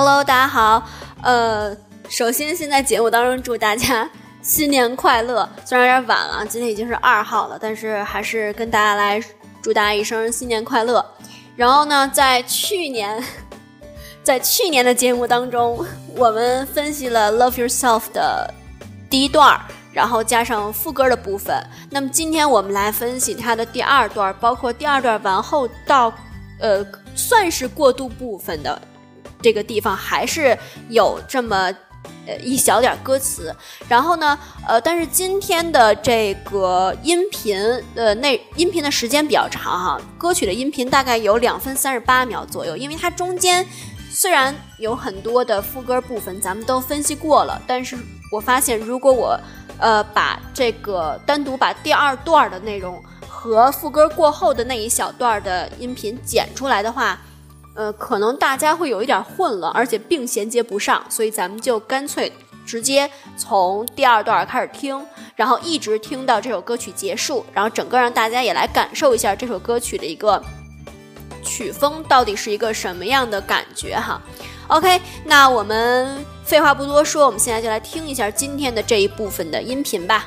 Hello，大家好。呃，首先先在节目当中祝大家 新年快乐。虽然有点晚了，今天已经是二号了，但是还是跟大家来祝大家一声新年快乐。然后呢，在去年，在去年的节目当中，我们分析了《Love Yourself》的第一段，然后加上副歌的部分。那么今天我们来分析它的第二段，包括第二段完后到呃，算是过渡部分的。这个地方还是有这么呃一小点歌词，然后呢，呃，但是今天的这个音频呃那音频的时间比较长哈，歌曲的音频大概有两分三十八秒左右，因为它中间虽然有很多的副歌部分咱们都分析过了，但是我发现如果我呃把这个单独把第二段的内容和副歌过后的那一小段的音频剪出来的话。呃，可能大家会有一点混了，而且并衔接不上，所以咱们就干脆直接从第二段开始听，然后一直听到这首歌曲结束，然后整个让大家也来感受一下这首歌曲的一个曲风到底是一个什么样的感觉哈。OK，那我们废话不多说，我们现在就来听一下今天的这一部分的音频吧。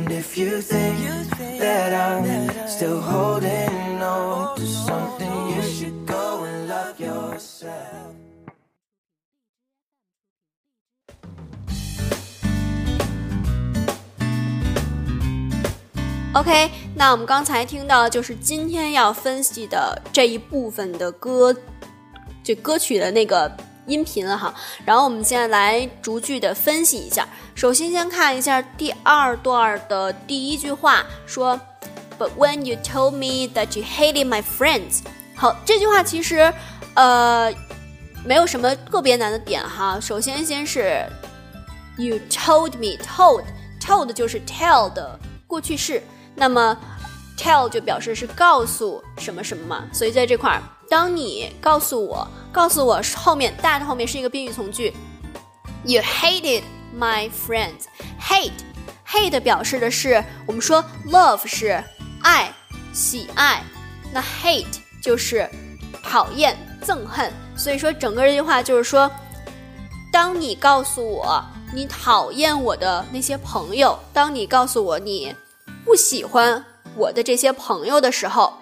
And if you think that I'm still holding on to something, you should go and love yourself. OK，那我们刚才听到就是今天要分析的这一部分的歌，这歌曲的那个音频了哈。然后我们现在来逐句的分析一下。首先先看一下第二段的第一句话，说：“But when you told me that you hated my friends。”好，这句话其实呃没有什么特别难的点哈。首先先是 “you told me”，told，told 就是 tell 的过去式。那么，tell 就表示是告诉什么什么嘛，所以在这块儿，当你告诉我，告诉我后面 that 后面是一个宾语从句，You hated my friends，hate，hate 表示的是我们说 love 是爱，喜爱，那 hate 就是讨厌、憎恨。所以说，整个这句话就是说，当你告诉我你讨厌我的那些朋友，当你告诉我你不喜欢我的这些朋友的时候，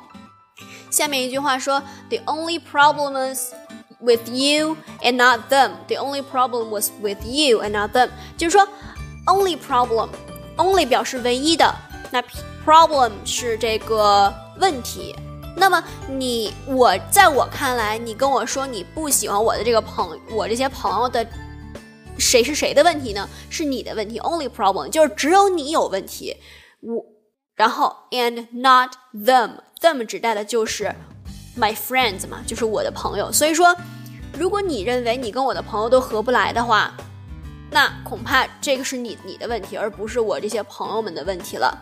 下面一句话说：“The only problem is with you and not them. The only problem was with you and not them。”就是说，only problem，only 表示唯一的，那 problem 是这个问题。那么你我在我看来，你跟我说你不喜欢我的这个朋，我这些朋友的谁是谁的问题呢？是你的问题，only problem 就是只有你有问题。我然后 and not them，them 指代的就是 my friends 嘛，就是我的朋友。所以说，如果你认为你跟我的朋友都合不来的话，那恐怕这个是你你的问题，而不是我这些朋友们的问题了。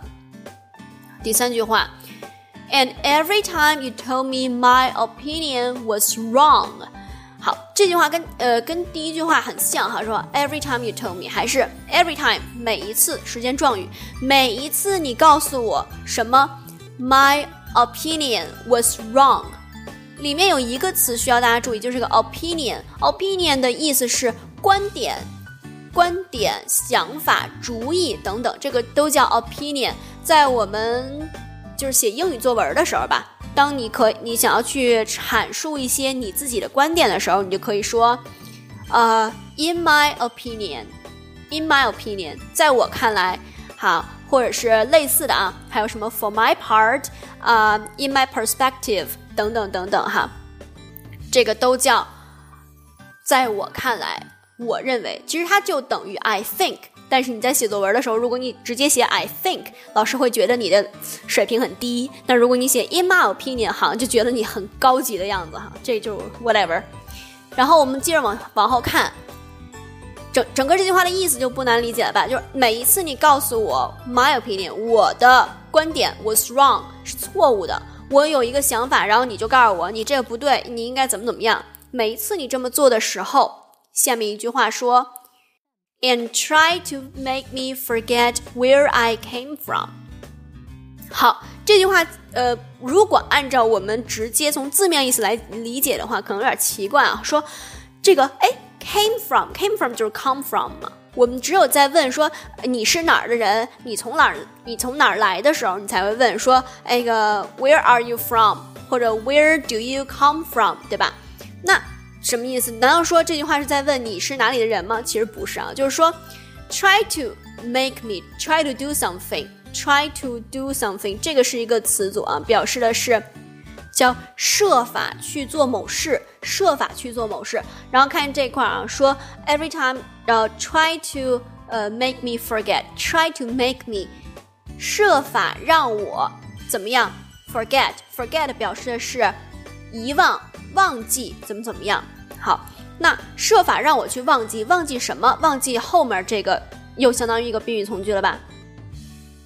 第三句话。And every time you told me my opinion was wrong，好，这句话跟呃跟第一句话很像哈，说 every time you tell me 还是 every time 每一次时间状语，每一次你告诉我什么 my opinion was wrong，里面有一个词需要大家注意，就是个 opinion，opinion 的意思是观点、观点、想法、主意等等，这个都叫 opinion，在我们。就是写英语作文的时候吧，当你可你想要去阐述一些你自己的观点的时候，你就可以说，呃，in my opinion，in my opinion，在我看来，好，或者是类似的啊，还有什么 for my part，啊，in my perspective，等等等等哈，这个都叫，在我看来，我认为，其实它就等于 I think。但是你在写作文的时候，如果你直接写 I think，老师会觉得你的水平很低。那如果你写 In my opinion，好像就觉得你很高级的样子哈。这就是 whatever。然后我们接着往往后看，整整个这句话的意思就不难理解了吧？就是每一次你告诉我 my opinion，我的观点 was wrong 是错误的。我有一个想法，然后你就告诉我你这个不对，你应该怎么怎么样。每一次你这么做的时候，下面一句话说。And try to make me forget where I came from。好，这句话，呃，如果按照我们直接从字面意思来理解的话，可能有点奇怪啊。说这个，哎，came from，came from 就是 come from 嘛。我们只有在问说你是哪儿的人，你从哪儿，你从哪儿来的时候，你才会问说，那个 Where are you from？或者 Where do you come from？对吧？那什么意思？难道说这句话是在问你是哪里的人吗？其实不是啊，就是说，try to make me try to do something，try to do something，这个是一个词组啊，表示的是叫设法去做某事，设法去做某事。然后看这块啊，说 every time，然后 try to 呃 make me forget，try to make me 设法让我怎么样 forget，forget 表示的是遗忘、忘记，怎么怎么样。好，那设法让我去忘记，忘记什么？忘记后面这个又相当于一个宾语从句了吧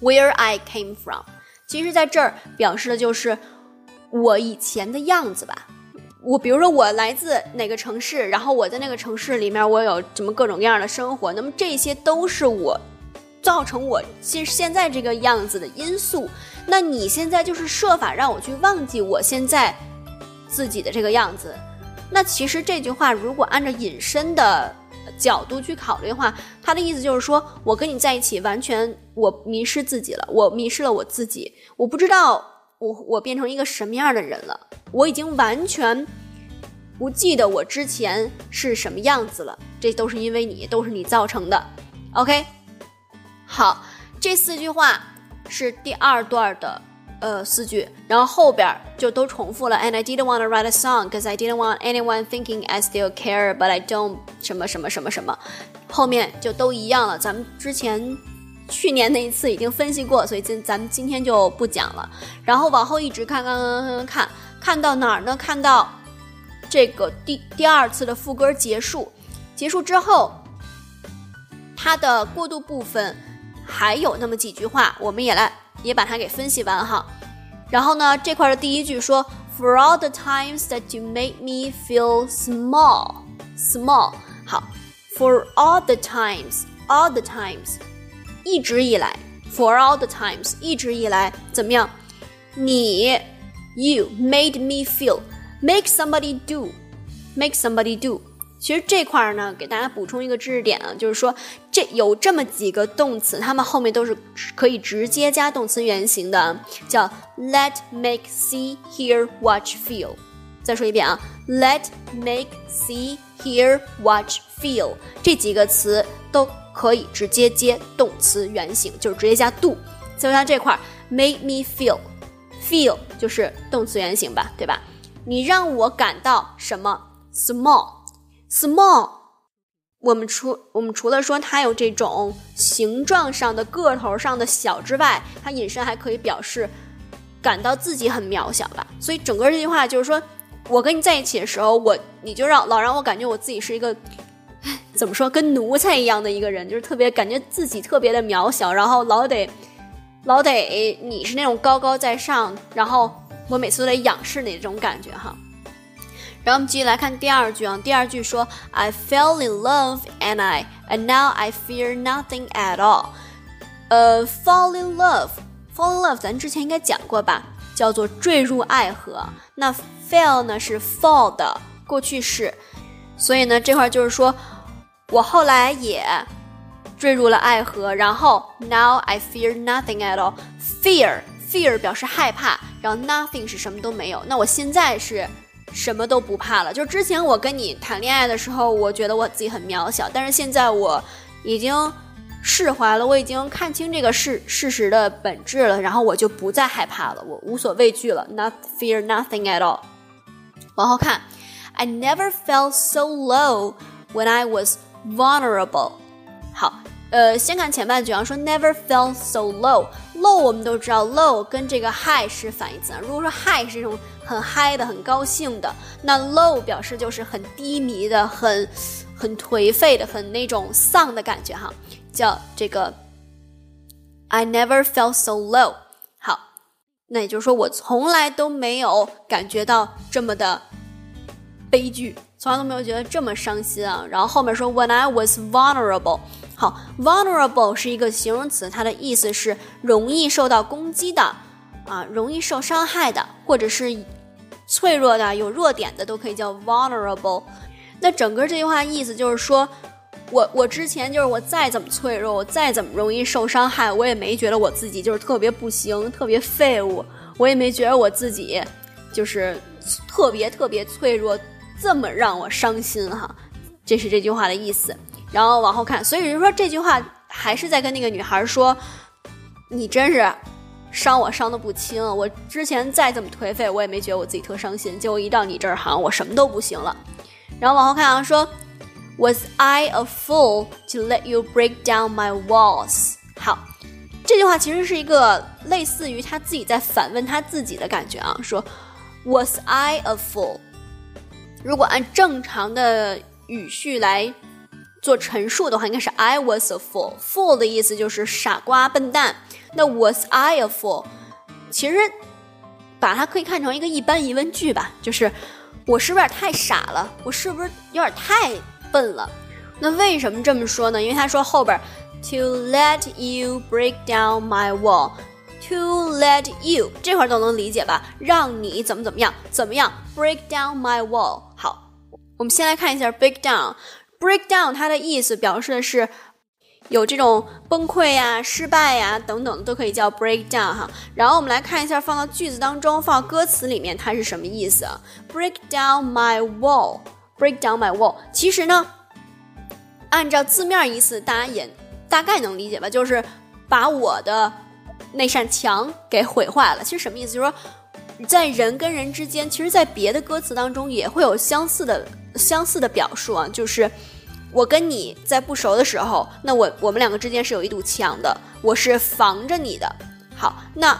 ？Where I came from，其实在这儿表示的就是我以前的样子吧。我比如说我来自哪个城市，然后我在那个城市里面，我有什么各种各样的生活，那么这些都是我造成我现现在这个样子的因素。那你现在就是设法让我去忘记我现在自己的这个样子。那其实这句话如果按照隐身的角度去考虑的话，它的意思就是说我跟你在一起，完全我迷失自己了，我迷失了我自己，我不知道我我变成一个什么样的人了，我已经完全不记得我之前是什么样子了，这都是因为你，都是你造成的。OK，好，这四句话是第二段的。呃，四句，然后后边就都重复了。And I didn't want to write a song, cause I didn't want anyone thinking I still care, but I don't 什么什么什么什么，后面就都一样了。咱们之前去年那一次已经分析过，所以今咱们今天就不讲了。然后往后一直看，看，看，看，看，看到哪儿呢？看到这个第第二次的副歌结束，结束之后，它的过渡部分还有那么几句话，我们也来。也把它给分析完哈，然后呢，这块的第一句说，For all the times that you made me feel small，small，好，For all the times，all the times，一直以来，For all the times，一直以来怎么样？你，you made me feel， make somebody do，make somebody do。 其实这块儿呢，给大家补充一个知识点啊，就是说这有这么几个动词，它们后面都是可以直接加动词原形的，叫 let、make、see、hear、watch、feel。再说一遍啊，let、make、see、hear、watch、feel 这几个词都可以直接接动词原形，就是直接加 do。就像这块儿，make me feel，feel 就是动词原形吧，对吧？你让我感到什么？small。small，我们除我们除了说它有这种形状上的、个头上的小之外，它引申还可以表示感到自己很渺小吧。所以整个这句话就是说，我跟你在一起的时候，我你就让老让我感觉我自己是一个 怎么说，跟奴才一样的一个人，就是特别感觉自己特别的渺小，然后老得老得你是那种高高在上，然后我每次都得仰视你这种感觉哈。然后我们继续来看第二句啊，第二句说，I fell in love and I and now I fear nothing at all。呃，fall in love，fall in love，咱之前应该讲过吧，叫做坠入爱河。那 fell 呢是 fall 的过去式，所以呢这块就是说我后来也坠入了爱河，然后 now I fear nothing at all。fear fear 表示害怕，然后 nothing 是什么都没有。那我现在是。什么都不怕了。就之前我跟你谈恋爱的时候，我觉得我自己很渺小，但是现在我已经释怀了，我已经看清这个事事实的本质了，然后我就不再害怕了，我无所畏惧了，not fear nothing at all。往后看，I never felt so low when I was vulnerable。好，呃，先看前半句啊，说 never felt so low。low 我们都知道，low 跟这个 high 是反义词啊。如果说 high 是这种很嗨的、很高兴的，那 low 表示就是很低迷的、很很颓废的、很那种丧的感觉哈，叫这个 I never felt so low。好，那也就是说我从来都没有感觉到这么的悲剧，从来都没有觉得这么伤心啊。然后后面说 When I was vulnerable。好，vulnerable 是一个形容词，它的意思是容易受到攻击的，啊，容易受伤害的，或者是脆弱的、有弱点的，都可以叫 vulnerable。那整个这句话意思就是说，我我之前就是我再怎么脆弱，我再怎么容易受伤害，我也没觉得我自己就是特别不行、特别废物，我也没觉得我自己就是特别特别脆弱，这么让我伤心哈。这是这句话的意思。然后往后看，所以就说这句话还是在跟那个女孩说：“你真是伤我伤的不轻。我之前再怎么颓废，我也没觉得我自己特伤心。结果一到你这儿，好像我什么都不行了。”然后往后看啊，说：“Was I a fool to let you break down my walls？” 好，这句话其实是一个类似于他自己在反问他自己的感觉啊，说：“Was I a fool？” 如果按正常的语序来。做陈述的话，应该是 I was a fool。fool 的意思就是傻瓜、笨蛋。那 was I a fool？其实把它可以看成一个一般疑问句吧，就是我是不是有点太傻了？我是不是有点太笨了？那为什么这么说呢？因为他说后边 to let you break down my wall，to let you 这块都能理解吧？让你怎么怎么样，怎么样 break down my wall？好，我们先来看一下 break down。Break down 它的意思表示的是有这种崩溃呀、失败呀等等，都可以叫 break down 哈。然后我们来看一下，放到句子当中，放到歌词里面，它是什么意思？break down my wall，break down my wall。其实呢，按照字面意思，大家也大概能理解吧，就是把我的那扇墙给毁坏了。其实什么意思？就是说，在人跟人之间，其实，在别的歌词当中也会有相似的。相似的表述啊，就是我跟你在不熟的时候，那我我们两个之间是有一堵墙的，我是防着你的。好，那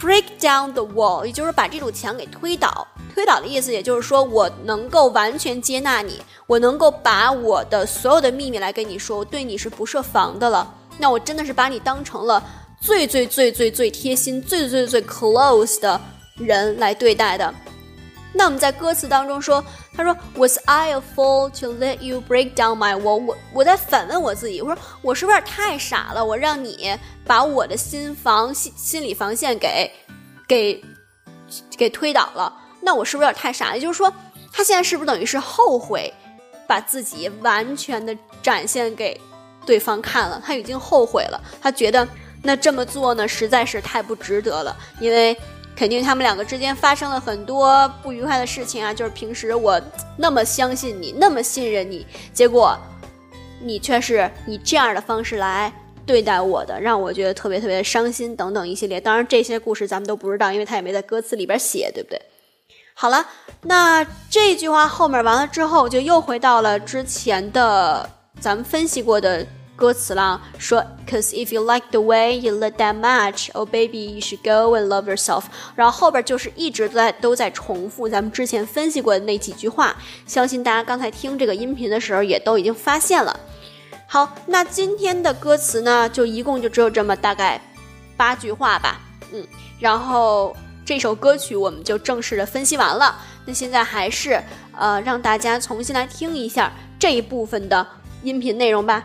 break down the wall，也就是把这堵墙给推倒。推倒的意思，也就是说我能够完全接纳你，我能够把我的所有的秘密来跟你说，我对你是不设防的了。那我真的是把你当成了最最最最最贴心、最最最 close 的人来对待的。那我们在歌词当中说，他说，Was I a fool to let you break down my wall？我我在反问我自己，我说我是不是有点太傻了？我让你把我的心防心心理防线给给给推倒了。那我是不是有点太傻？也就是说，他现在是不是等于是后悔把自己完全的展现给对方看了？他已经后悔了，他觉得那这么做呢实在是太不值得了，因为。肯定他们两个之间发生了很多不愉快的事情啊！就是平时我那么相信你，那么信任你，结果你却是以这样的方式来对待我的，让我觉得特别特别伤心等等一系列。当然这些故事咱们都不知道，因为他也没在歌词里边写，对不对？好了，那这句话后面完了之后，就又回到了之前的咱们分析过的。歌词啦，说，Cause if you like the way you look that much, oh baby, you should go and love yourself。然后后边就是一直在都在重复咱们之前分析过的那几句话，相信大家刚才听这个音频的时候也都已经发现了。好，那今天的歌词呢，就一共就只有这么大概八句话吧，嗯，然后这首歌曲我们就正式的分析完了。那现在还是呃让大家重新来听一下这一部分的音频内容吧。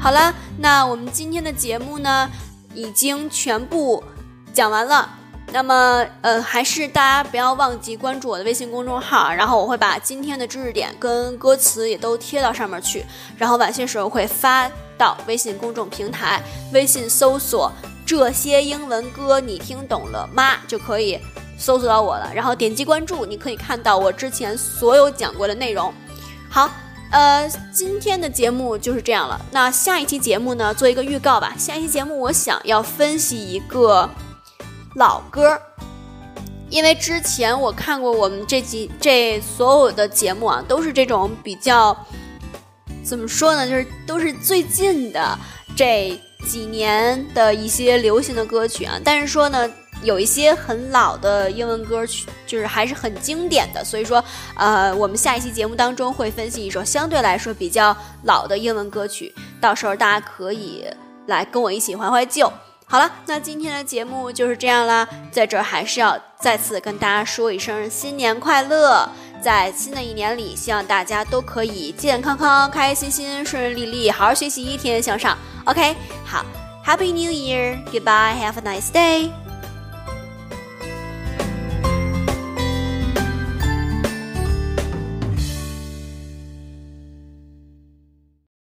好了，那我们今天的节目呢，已经全部讲完了。那么，呃，还是大家不要忘记关注我的微信公众号，然后我会把今天的知识点跟歌词也都贴到上面去，然后晚些时候会发到微信公众平台，微信搜索这些英文歌你听懂了吗？就可以搜索到我了，然后点击关注，你可以看到我之前所有讲过的内容。好，呃，今天的节目就是这样了。那下一期节目呢，做一个预告吧。下一期节目我想要分析一个。老歌，因为之前我看过我们这几这所有的节目啊，都是这种比较怎么说呢，就是都是最近的这几年的一些流行的歌曲啊。但是说呢，有一些很老的英文歌曲，就是还是很经典的。所以说，呃，我们下一期节目当中会分析一首相对来说比较老的英文歌曲，到时候大家可以来跟我一起怀怀旧。好了，那今天的节目就是这样啦。在这儿还是要再次跟大家说一声新年快乐！在新的一年里，希望大家都可以健健康康、开开心心、顺顺利利，好好学习，天天向上。OK，好，Happy New Year，Goodbye，Have a nice day。